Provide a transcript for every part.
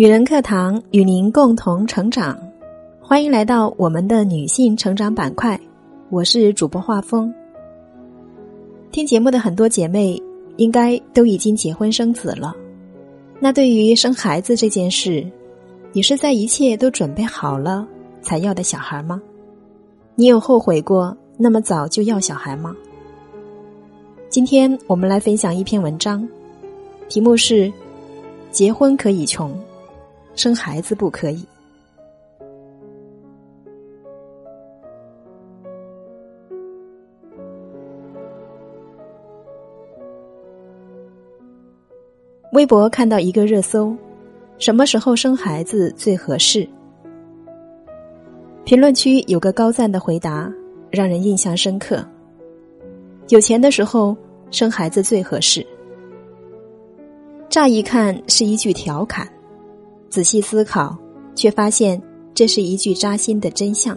女人课堂与您共同成长，欢迎来到我们的女性成长板块。我是主播画风。听节目的很多姐妹应该都已经结婚生子了，那对于生孩子这件事，你是在一切都准备好了才要的小孩吗？你有后悔过那么早就要小孩吗？今天我们来分享一篇文章，题目是“结婚可以穷”。生孩子不可以。微博看到一个热搜：什么时候生孩子最合适？评论区有个高赞的回答，让人印象深刻。有钱的时候生孩子最合适。乍一看是一句调侃。仔细思考，却发现这是一句扎心的真相：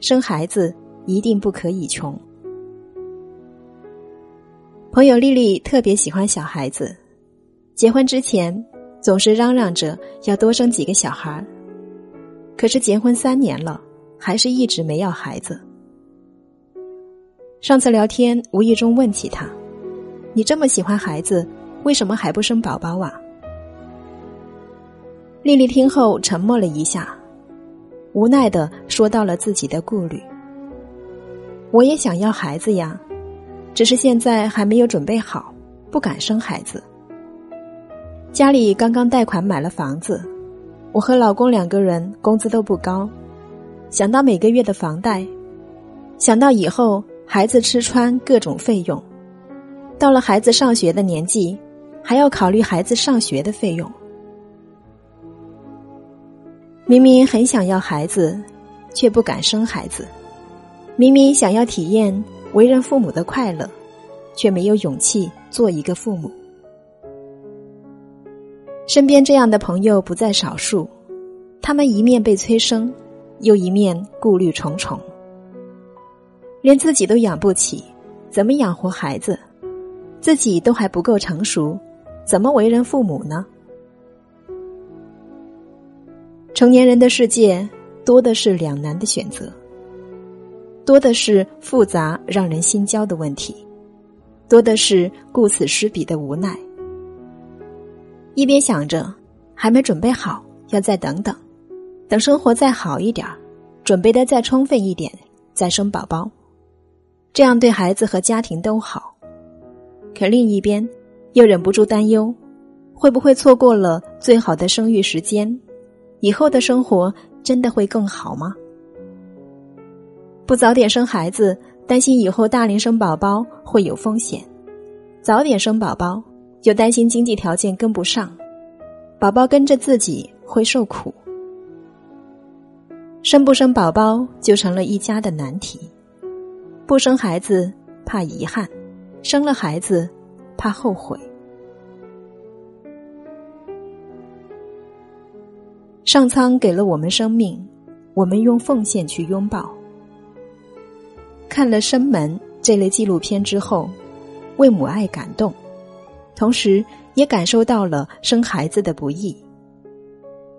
生孩子一定不可以穷。朋友丽丽特别喜欢小孩子，结婚之前总是嚷嚷着要多生几个小孩可是结婚三年了，还是一直没要孩子。上次聊天无意中问起她：“你这么喜欢孩子，为什么还不生宝宝啊？”丽丽听后沉默了一下，无奈的说到了自己的顾虑。我也想要孩子呀，只是现在还没有准备好，不敢生孩子。家里刚刚贷款买了房子，我和老公两个人工资都不高，想到每个月的房贷，想到以后孩子吃穿各种费用，到了孩子上学的年纪，还要考虑孩子上学的费用。明明很想要孩子，却不敢生孩子；明明想要体验为人父母的快乐，却没有勇气做一个父母。身边这样的朋友不在少数，他们一面被催生，又一面顾虑重重，连自己都养不起，怎么养活孩子？自己都还不够成熟，怎么为人父母呢？成年人的世界多的是两难的选择，多的是复杂让人心焦的问题，多的是顾此失彼的无奈。一边想着还没准备好，要再等等，等生活再好一点准备的再充分一点，再生宝宝，这样对孩子和家庭都好。可另一边又忍不住担忧，会不会错过了最好的生育时间？以后的生活真的会更好吗？不早点生孩子，担心以后大龄生宝宝会有风险；早点生宝宝，又担心经济条件跟不上，宝宝跟着自己会受苦。生不生宝宝就成了一家的难题。不生孩子怕遗憾，生了孩子怕后悔。上苍给了我们生命，我们用奉献去拥抱。看了《生门》这类纪录片之后，为母爱感动，同时也感受到了生孩子的不易。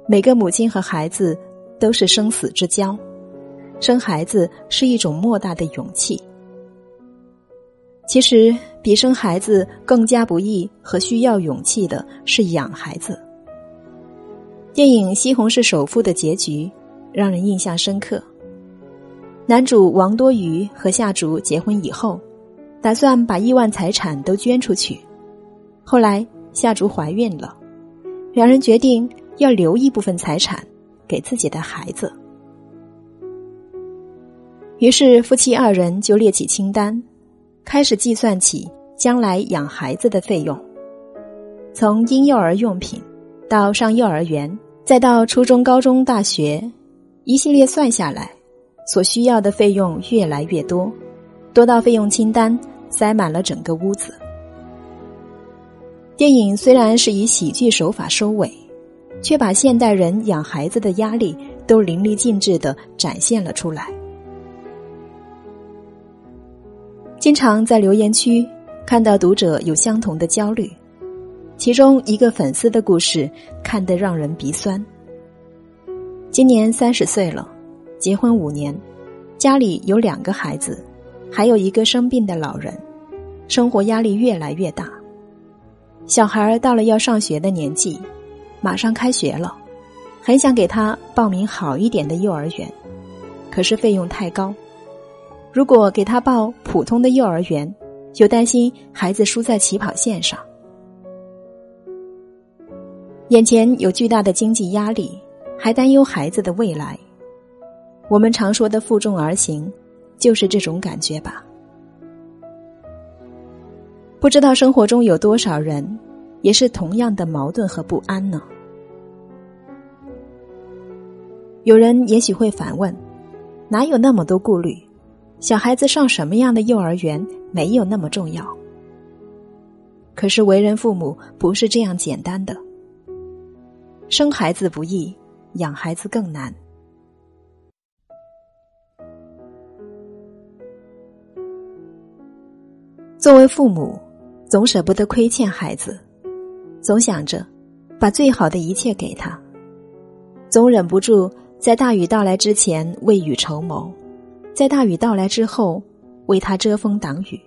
每个母亲和孩子都是生死之交，生孩子是一种莫大的勇气。其实，比生孩子更加不易和需要勇气的是养孩子。电影《西红柿首富》的结局让人印象深刻。男主王多鱼和夏竹结婚以后，打算把亿万财产都捐出去。后来夏竹怀孕了，两人决定要留一部分财产给自己的孩子。于是夫妻二人就列起清单，开始计算起将来养孩子的费用，从婴幼儿用品。到上幼儿园，再到初中、高中、大学，一系列算下来，所需要的费用越来越多，多到费用清单塞满了整个屋子。电影虽然是以喜剧手法收尾，却把现代人养孩子的压力都淋漓尽致的展现了出来。经常在留言区看到读者有相同的焦虑。其中一个粉丝的故事看得让人鼻酸。今年三十岁了，结婚五年，家里有两个孩子，还有一个生病的老人，生活压力越来越大。小孩到了要上学的年纪，马上开学了，很想给他报名好一点的幼儿园，可是费用太高。如果给他报普通的幼儿园，又担心孩子输在起跑线上。眼前有巨大的经济压力，还担忧孩子的未来。我们常说的负重而行，就是这种感觉吧。不知道生活中有多少人，也是同样的矛盾和不安呢？有人也许会反问：哪有那么多顾虑？小孩子上什么样的幼儿园没有那么重要，可是为人父母不是这样简单的。生孩子不易，养孩子更难。作为父母，总舍不得亏欠孩子，总想着把最好的一切给他，总忍不住在大雨到来之前未雨绸缪。在大雨到来之后，为他遮风挡雨。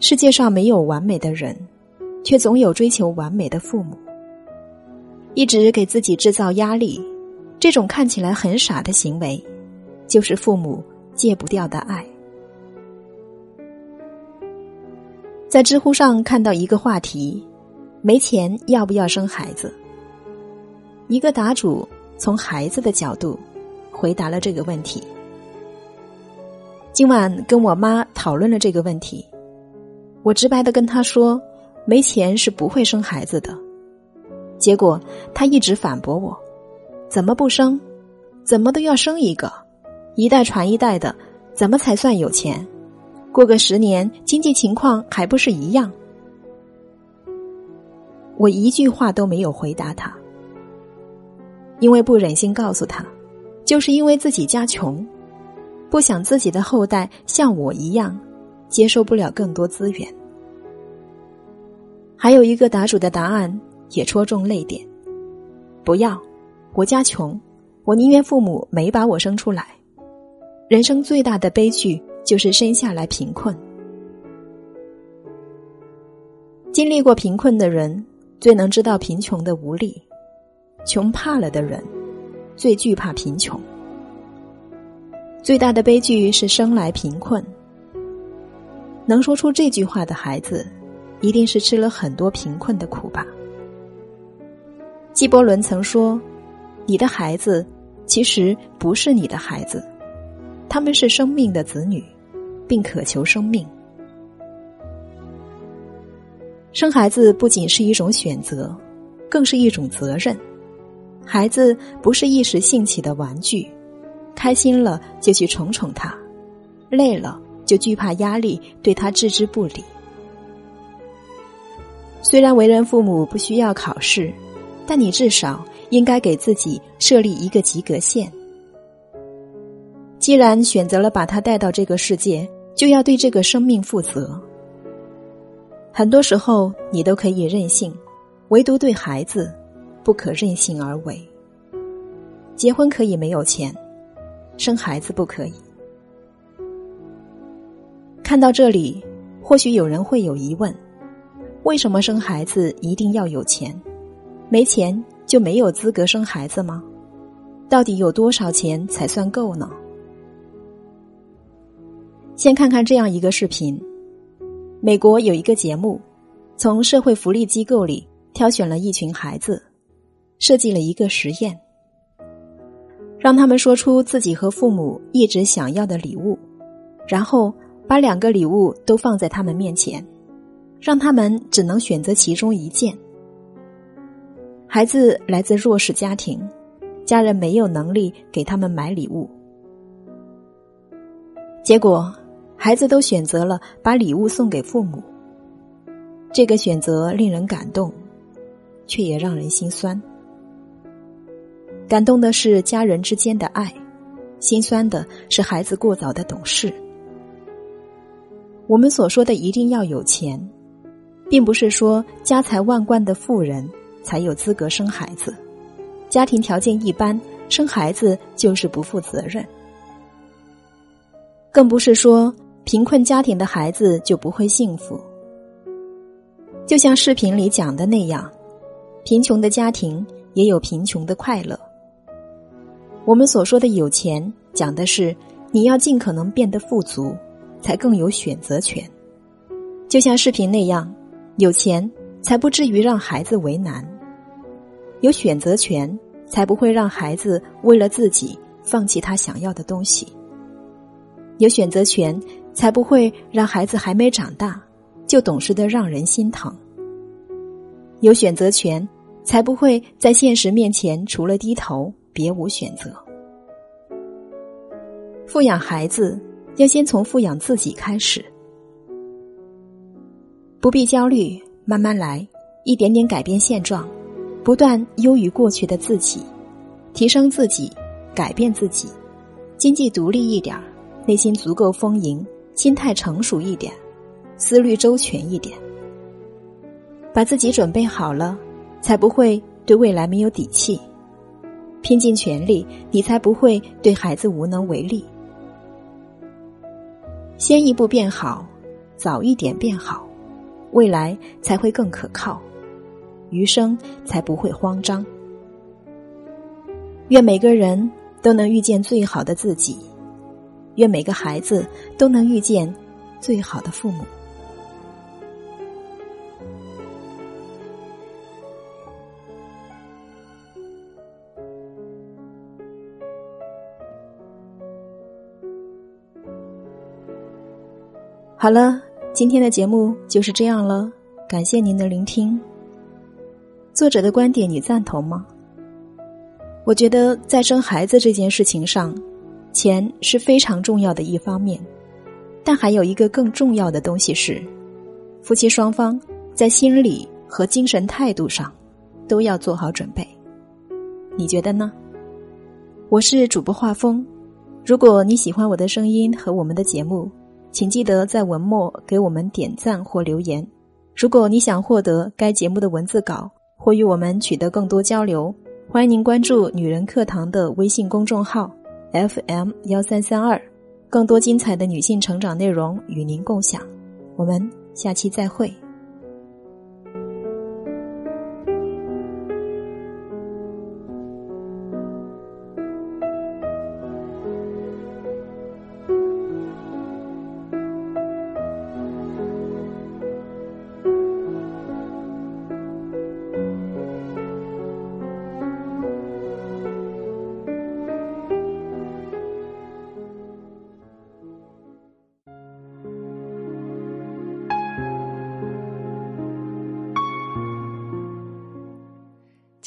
世界上没有完美的人，却总有追求完美的父母。一直给自己制造压力，这种看起来很傻的行为，就是父母戒不掉的爱。在知乎上看到一个话题：没钱要不要生孩子？一个答主从孩子的角度回答了这个问题。今晚跟我妈讨论了这个问题，我直白的跟她说，没钱是不会生孩子的。结果他一直反驳我，怎么不生？怎么都要生一个？一代传一代的，怎么才算有钱？过个十年，经济情况还不是一样？我一句话都没有回答他，因为不忍心告诉他，就是因为自己家穷。不想自己的后代像我一样，接受不了更多资源。还有一个答主的答案也戳中泪点：不要，我家穷，我宁愿父母没把我生出来。人生最大的悲剧就是生下来贫困。经历过贫困的人，最能知道贫穷的无力；穷怕了的人，最惧怕贫穷。最大的悲剧是生来贫困。能说出这句话的孩子，一定是吃了很多贫困的苦吧。纪伯伦曾说：“你的孩子其实不是你的孩子，他们是生命的子女，并渴求生命。生孩子不仅是一种选择，更是一种责任。孩子不是一时兴起的玩具。”开心了就去宠宠他，累了就惧怕压力，对他置之不理。虽然为人父母不需要考试，但你至少应该给自己设立一个及格线。既然选择了把他带到这个世界，就要对这个生命负责。很多时候你都可以任性，唯独对孩子不可任性而为。结婚可以没有钱。生孩子不可以。看到这里，或许有人会有疑问：为什么生孩子一定要有钱？没钱就没有资格生孩子吗？到底有多少钱才算够呢？先看看这样一个视频：美国有一个节目，从社会福利机构里挑选了一群孩子，设计了一个实验。让他们说出自己和父母一直想要的礼物，然后把两个礼物都放在他们面前，让他们只能选择其中一件。孩子来自弱势家庭，家人没有能力给他们买礼物，结果孩子都选择了把礼物送给父母。这个选择令人感动，却也让人心酸。感动的是家人之间的爱，心酸的是孩子过早的懂事。我们所说的一定要有钱，并不是说家财万贯的富人才有资格生孩子，家庭条件一般生孩子就是不负责任。更不是说贫困家庭的孩子就不会幸福。就像视频里讲的那样，贫穷的家庭也有贫穷的快乐。我们所说的有钱，讲的是你要尽可能变得富足，才更有选择权。就像视频那样，有钱才不至于让孩子为难，有选择权才不会让孩子为了自己放弃他想要的东西。有选择权，才不会让孩子还没长大就懂事的让人心疼。有选择权，才不会在现实面前除了低头别无选择。富养孩子，要先从富养自己开始。不必焦虑，慢慢来，一点点改变现状，不断优于过去的自己，提升自己，改变自己，经济独立一点儿。内心足够丰盈，心态成熟一点，思虑周全一点，把自己准备好了，才不会对未来没有底气。拼尽全力，你才不会对孩子无能为力。先一步变好，早一点变好，未来才会更可靠，余生才不会慌张。愿每个人都能遇见最好的自己。愿每个孩子都能遇见最好的父母。好了，今天的节目就是这样了，感谢您的聆听。作者的观点你赞同吗？我觉得在生孩子这件事情上。钱是非常重要的一方面，但还有一个更重要的东西是，夫妻双方在心理和精神态度上都要做好准备。你觉得呢？我是主播画风，如果你喜欢我的声音和我们的节目，请记得在文末给我们点赞或留言。如果你想获得该节目的文字稿或与我们取得更多交流，欢迎您关注“女人课堂”的微信公众号。FM 幺三三二，更多精彩的女性成长内容与您共享，我们下期再会。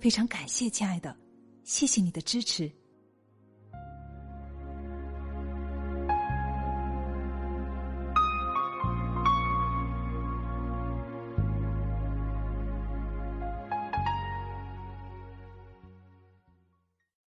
非常感谢，亲爱的，谢谢你的支持。